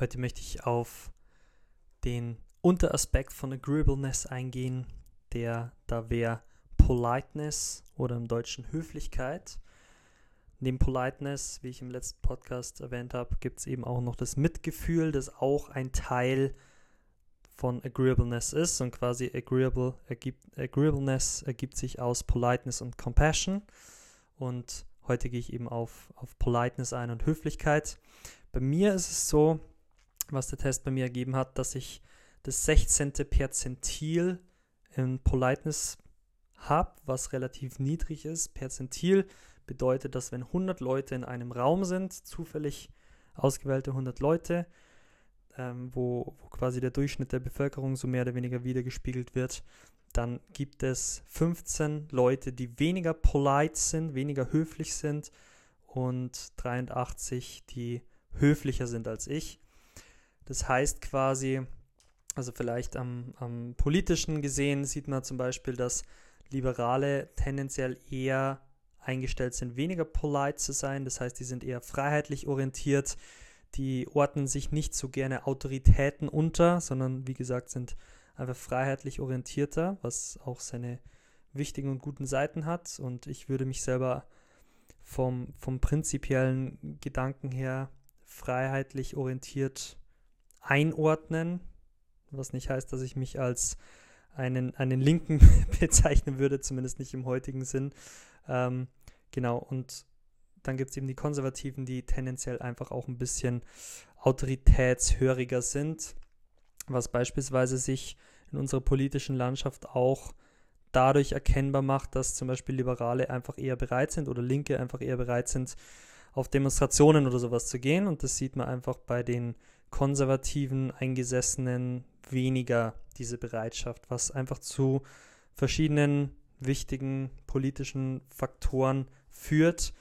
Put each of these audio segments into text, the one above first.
Heute möchte ich auf den Unteraspekt von Agreeableness eingehen, der da wäre Politeness oder im Deutschen Höflichkeit. Neben Politeness, wie ich im letzten Podcast erwähnt habe, gibt es eben auch noch das Mitgefühl, das auch ein Teil von Agreeableness ist und quasi agreeable ergibt, Agreeableness ergibt sich aus Politeness und Compassion und heute gehe ich eben auf, auf Politeness ein und Höflichkeit. Bei mir ist es so, was der Test bei mir ergeben hat, dass ich das 16. Perzentil in Politeness habe, was relativ niedrig ist. Perzentil bedeutet, dass wenn 100 Leute in einem Raum sind, zufällig ausgewählte 100 Leute, ähm, wo, wo quasi der Durchschnitt der Bevölkerung so mehr oder weniger wiedergespiegelt wird, dann gibt es 15 Leute, die weniger polite sind, weniger höflich sind und 83, die höflicher sind als ich. Das heißt quasi, also vielleicht am, am politischen gesehen sieht man zum Beispiel, dass Liberale tendenziell eher eingestellt sind, weniger polite zu sein. Das heißt, die sind eher freiheitlich orientiert. Die ordnen sich nicht so gerne Autoritäten unter, sondern wie gesagt sind einfach freiheitlich orientierter, was auch seine wichtigen und guten Seiten hat. Und ich würde mich selber vom, vom prinzipiellen Gedanken her freiheitlich orientiert einordnen, was nicht heißt, dass ich mich als einen, einen Linken bezeichnen würde, zumindest nicht im heutigen Sinn. Ähm, genau, und dann gibt es eben die Konservativen, die tendenziell einfach auch ein bisschen autoritätshöriger sind, was beispielsweise sich in unserer politischen Landschaft auch dadurch erkennbar macht, dass zum Beispiel Liberale einfach eher bereit sind oder Linke einfach eher bereit sind, auf Demonstrationen oder sowas zu gehen. Und das sieht man einfach bei den konservativen Eingesessenen weniger diese Bereitschaft, was einfach zu verschiedenen wichtigen politischen Faktoren führt.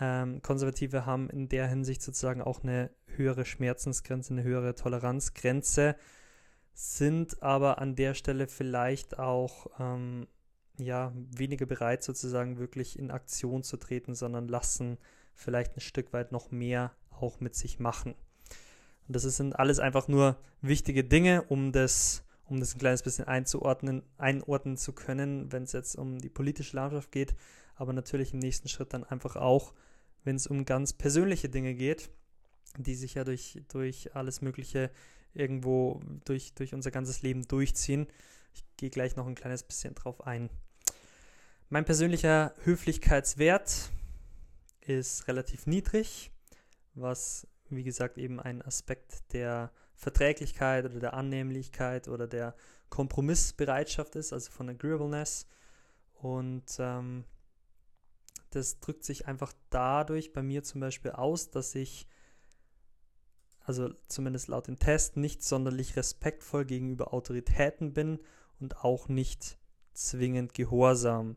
Ähm, Konservative haben in der Hinsicht sozusagen auch eine höhere Schmerzensgrenze, eine höhere Toleranzgrenze, sind aber an der Stelle vielleicht auch ähm, ja, weniger bereit, sozusagen wirklich in Aktion zu treten, sondern lassen vielleicht ein Stück weit noch mehr auch mit sich machen. Und das sind alles einfach nur wichtige Dinge, um das, um das ein kleines bisschen einzuordnen, einordnen zu können, wenn es jetzt um die politische Landschaft geht, aber natürlich im nächsten Schritt dann einfach auch, wenn es um ganz persönliche Dinge geht, die sich ja durch, durch alles Mögliche irgendwo durch, durch unser ganzes Leben durchziehen. Ich gehe gleich noch ein kleines bisschen drauf ein. Mein persönlicher Höflichkeitswert ist relativ niedrig, was wie gesagt, eben ein Aspekt der Verträglichkeit oder der Annehmlichkeit oder der Kompromissbereitschaft ist, also von Agreeableness. Und ähm, das drückt sich einfach dadurch bei mir zum Beispiel aus, dass ich, also zumindest laut dem Test, nicht sonderlich respektvoll gegenüber Autoritäten bin und auch nicht zwingend gehorsam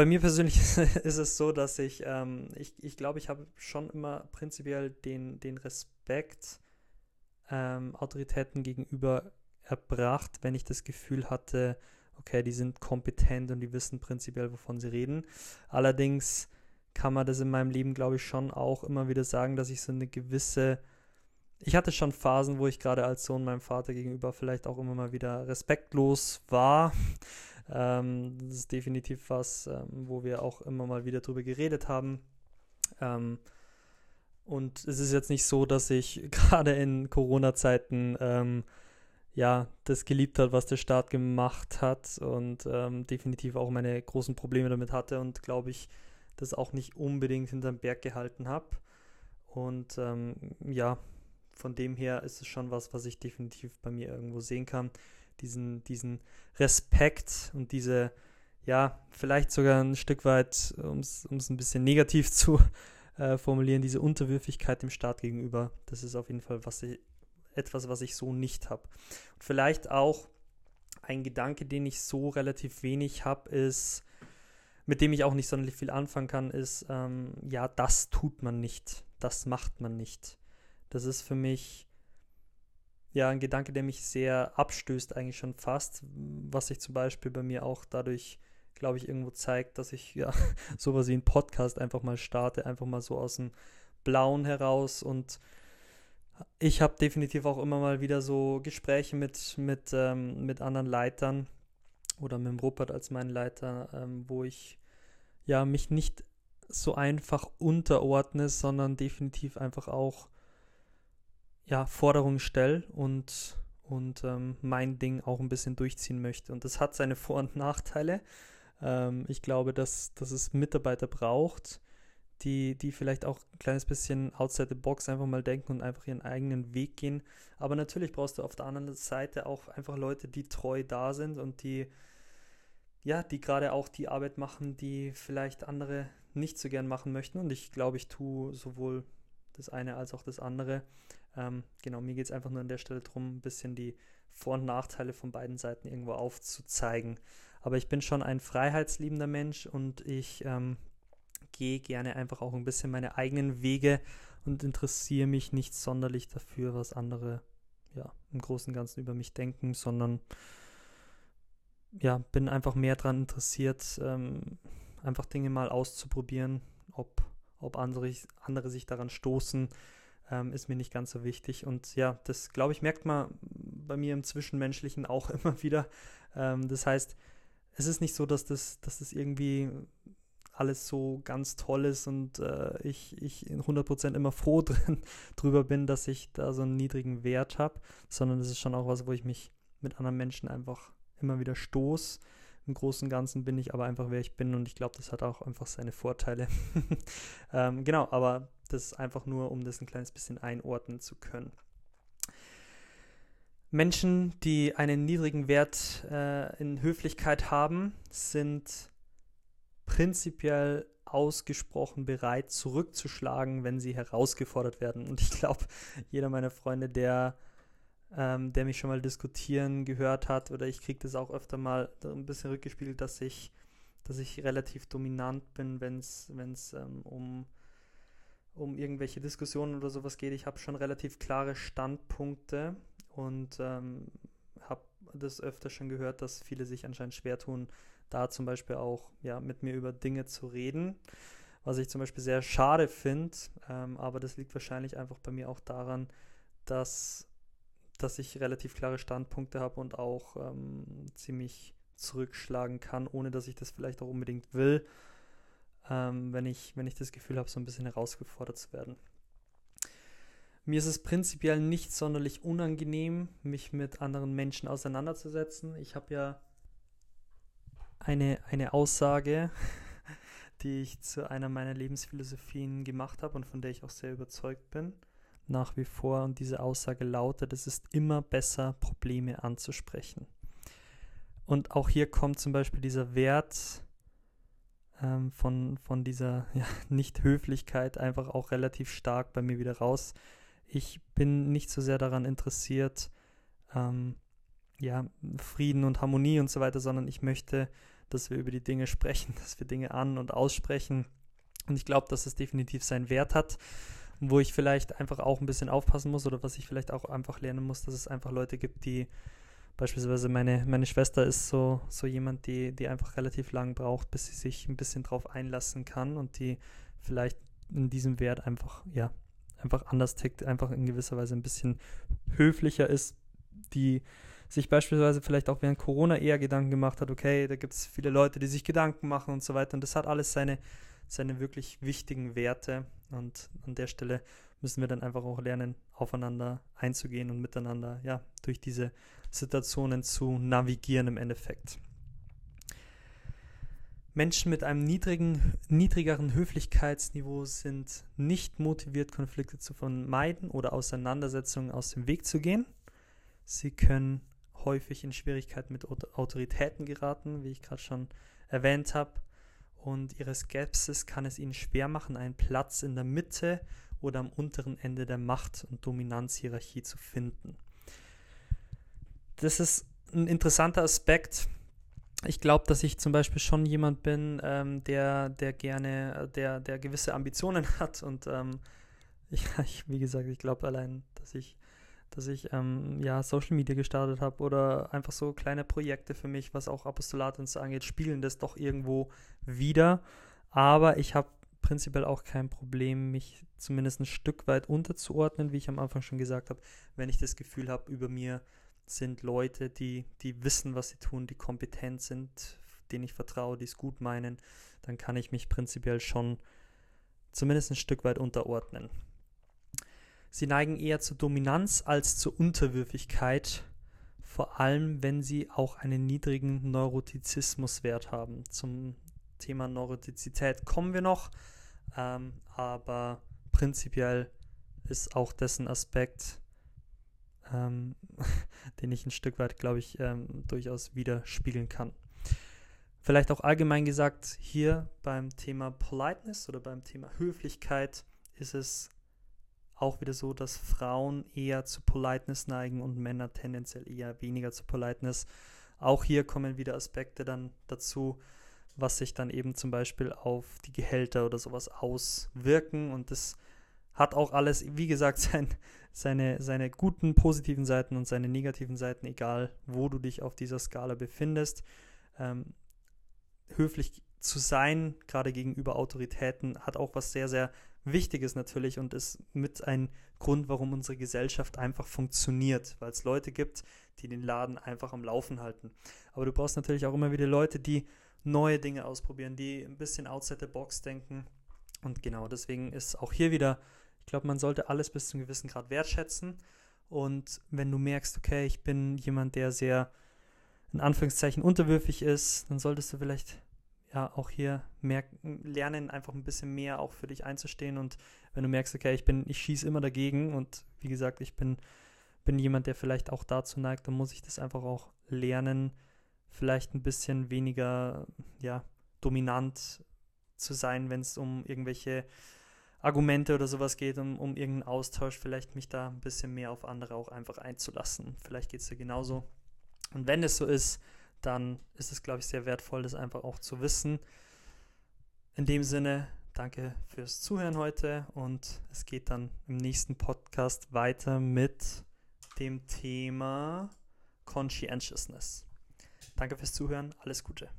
bei mir persönlich ist es so, dass ich, ähm, ich, ich glaube, ich habe schon immer prinzipiell den, den Respekt ähm, Autoritäten gegenüber erbracht, wenn ich das Gefühl hatte, okay, die sind kompetent und die wissen prinzipiell, wovon sie reden. Allerdings kann man das in meinem Leben, glaube ich, schon auch immer wieder sagen, dass ich so eine gewisse, ich hatte schon Phasen, wo ich gerade als Sohn meinem Vater gegenüber vielleicht auch immer mal wieder respektlos war. Ähm, das ist definitiv was, ähm, wo wir auch immer mal wieder drüber geredet haben. Ähm, und es ist jetzt nicht so, dass ich gerade in Corona-Zeiten ähm, ja das geliebt hat, was der Staat gemacht hat und ähm, definitiv auch meine großen Probleme damit hatte und glaube ich, das auch nicht unbedingt hinterm Berg gehalten habe. Und ähm, ja, von dem her ist es schon was, was ich definitiv bei mir irgendwo sehen kann diesen, diesen Respekt und diese, ja, vielleicht sogar ein Stück weit, um es ein bisschen negativ zu äh, formulieren, diese Unterwürfigkeit dem Staat gegenüber. Das ist auf jeden Fall was ich, etwas, was ich so nicht habe. Vielleicht auch ein Gedanke, den ich so relativ wenig habe, ist, mit dem ich auch nicht sonderlich viel anfangen kann, ist, ähm, ja, das tut man nicht, das macht man nicht. Das ist für mich ja, ein Gedanke, der mich sehr abstößt, eigentlich schon fast, was sich zum Beispiel bei mir auch dadurch, glaube ich, irgendwo zeigt, dass ich ja sowas wie einen Podcast einfach mal starte, einfach mal so aus dem Blauen heraus. Und ich habe definitiv auch immer mal wieder so Gespräche mit, mit, ähm, mit anderen Leitern oder mit dem Rupert als mein Leiter, ähm, wo ich ja mich nicht so einfach unterordne, sondern definitiv einfach auch ja, Forderungen stelle und, und ähm, mein Ding auch ein bisschen durchziehen möchte. Und das hat seine Vor- und Nachteile. Ähm, ich glaube, dass, dass es Mitarbeiter braucht, die, die vielleicht auch ein kleines bisschen outside the box einfach mal denken und einfach ihren eigenen Weg gehen. Aber natürlich brauchst du auf der anderen Seite auch einfach Leute, die treu da sind und die, ja, die gerade auch die Arbeit machen, die vielleicht andere nicht so gern machen möchten. Und ich glaube, ich tue sowohl das eine als auch das andere. Ähm, genau, mir geht es einfach nur an der Stelle darum, ein bisschen die Vor- und Nachteile von beiden Seiten irgendwo aufzuzeigen. Aber ich bin schon ein freiheitsliebender Mensch und ich ähm, gehe gerne einfach auch ein bisschen meine eigenen Wege und interessiere mich nicht sonderlich dafür, was andere ja im Großen und Ganzen über mich denken, sondern ja, bin einfach mehr daran interessiert, ähm, einfach Dinge mal auszuprobieren, ob, ob andere, andere sich daran stoßen, ähm, ist mir nicht ganz so wichtig. Und ja, das glaube ich, merkt man bei mir im Zwischenmenschlichen auch immer wieder. Ähm, das heißt, es ist nicht so, dass das, dass das irgendwie alles so ganz toll ist und äh, ich, ich 100% immer froh drin, drüber bin, dass ich da so einen niedrigen Wert habe, sondern es ist schon auch was, wo ich mich mit anderen Menschen einfach immer wieder stoße. Im Großen und Ganzen bin ich aber einfach, wer ich bin und ich glaube, das hat auch einfach seine Vorteile. ähm, genau, aber das ist einfach nur, um das ein kleines bisschen einordnen zu können. Menschen, die einen niedrigen Wert äh, in Höflichkeit haben, sind prinzipiell ausgesprochen bereit, zurückzuschlagen, wenn sie herausgefordert werden. Und ich glaube, jeder meiner Freunde, der, ähm, der mich schon mal diskutieren gehört hat, oder ich kriege das auch öfter mal ein bisschen rückgespiegelt, dass ich, dass ich relativ dominant bin, wenn es ähm, um, um irgendwelche Diskussionen oder sowas geht. Ich habe schon relativ klare Standpunkte und ähm, habe das öfter schon gehört, dass viele sich anscheinend schwer tun, da zum Beispiel auch ja, mit mir über Dinge zu reden, was ich zum Beispiel sehr schade finde, ähm, aber das liegt wahrscheinlich einfach bei mir auch daran, dass, dass ich relativ klare Standpunkte habe und auch ähm, ziemlich zurückschlagen kann, ohne dass ich das vielleicht auch unbedingt will, ähm, wenn, ich, wenn ich das Gefühl habe, so ein bisschen herausgefordert zu werden. Mir ist es prinzipiell nicht sonderlich unangenehm, mich mit anderen Menschen auseinanderzusetzen. Ich habe ja eine, eine Aussage, die ich zu einer meiner Lebensphilosophien gemacht habe und von der ich auch sehr überzeugt bin, nach wie vor. Und diese Aussage lautet, es ist immer besser, Probleme anzusprechen. Und auch hier kommt zum Beispiel dieser Wert ähm, von, von dieser ja, Nicht-Höflichkeit einfach auch relativ stark bei mir wieder raus ich bin nicht so sehr daran interessiert, ähm, ja, Frieden und Harmonie und so weiter, sondern ich möchte, dass wir über die Dinge sprechen, dass wir Dinge an- und aussprechen. Und ich glaube, dass es definitiv seinen Wert hat, wo ich vielleicht einfach auch ein bisschen aufpassen muss oder was ich vielleicht auch einfach lernen muss, dass es einfach Leute gibt, die beispielsweise meine, meine Schwester ist so, so jemand, die, die einfach relativ lang braucht, bis sie sich ein bisschen drauf einlassen kann und die vielleicht in diesem Wert einfach, ja, einfach anders tickt, einfach in gewisser Weise ein bisschen höflicher ist, die sich beispielsweise vielleicht auch während Corona eher Gedanken gemacht hat, okay, da gibt es viele Leute, die sich Gedanken machen und so weiter. Und das hat alles seine, seine wirklich wichtigen Werte. Und an der Stelle müssen wir dann einfach auch lernen, aufeinander einzugehen und miteinander, ja, durch diese Situationen zu navigieren im Endeffekt. Menschen mit einem niedrigen, niedrigeren Höflichkeitsniveau sind nicht motiviert, Konflikte zu vermeiden oder Auseinandersetzungen aus dem Weg zu gehen. Sie können häufig in Schwierigkeiten mit Autoritäten geraten, wie ich gerade schon erwähnt habe. Und ihre Skepsis kann es ihnen schwer machen, einen Platz in der Mitte oder am unteren Ende der Macht- und Dominanzhierarchie zu finden. Das ist ein interessanter Aspekt, ich glaube, dass ich zum Beispiel schon jemand bin, ähm, der, der gerne, der, der gewisse Ambitionen hat und ähm, ich, wie gesagt, ich glaube allein, dass ich, dass ich ähm, ja Social Media gestartet habe oder einfach so kleine Projekte für mich, was auch Apostolat und so angeht, spielen das doch irgendwo wieder. Aber ich habe prinzipiell auch kein Problem, mich zumindest ein Stück weit unterzuordnen, wie ich am Anfang schon gesagt habe, wenn ich das Gefühl habe, über mir sind Leute, die, die wissen, was sie tun, die kompetent sind, denen ich vertraue, die es gut meinen, dann kann ich mich prinzipiell schon zumindest ein Stück weit unterordnen. Sie neigen eher zur Dominanz als zur Unterwürfigkeit, vor allem wenn sie auch einen niedrigen Neurotizismuswert haben. Zum Thema Neurotizität kommen wir noch, ähm, aber prinzipiell ist auch dessen Aspekt, ähm, den ich ein Stück weit, glaube ich, ähm, durchaus widerspiegeln kann. Vielleicht auch allgemein gesagt, hier beim Thema Politeness oder beim Thema Höflichkeit ist es auch wieder so, dass Frauen eher zu Politeness neigen und Männer tendenziell eher weniger zu Politeness. Auch hier kommen wieder Aspekte dann dazu, was sich dann eben zum Beispiel auf die Gehälter oder sowas auswirken. Und das hat auch alles, wie gesagt, sein, seine, seine guten, positiven Seiten und seine negativen Seiten, egal wo du dich auf dieser Skala befindest. Ähm, höflich zu sein, gerade gegenüber Autoritäten, hat auch was sehr, sehr Wichtiges natürlich und ist mit ein Grund, warum unsere Gesellschaft einfach funktioniert, weil es Leute gibt, die den Laden einfach am Laufen halten. Aber du brauchst natürlich auch immer wieder Leute, die neue Dinge ausprobieren, die ein bisschen outside the box denken. Und genau deswegen ist auch hier wieder, ich glaube, man sollte alles bis zu einem gewissen Grad wertschätzen. Und wenn du merkst, okay, ich bin jemand, der sehr in Anführungszeichen unterwürfig ist, dann solltest du vielleicht ja auch hier merken, lernen, einfach ein bisschen mehr auch für dich einzustehen. Und wenn du merkst, okay, ich bin, ich schieße immer dagegen und wie gesagt, ich bin, bin jemand, der vielleicht auch dazu neigt, dann muss ich das einfach auch lernen, vielleicht ein bisschen weniger ja, dominant zu sein, wenn es um irgendwelche Argumente oder sowas geht, um, um irgendeinen Austausch, vielleicht mich da ein bisschen mehr auf andere auch einfach einzulassen. Vielleicht geht es dir genauso. Und wenn es so ist, dann ist es, glaube ich, sehr wertvoll, das einfach auch zu wissen. In dem Sinne, danke fürs Zuhören heute und es geht dann im nächsten Podcast weiter mit dem Thema Conscientiousness. Danke fürs Zuhören, alles Gute.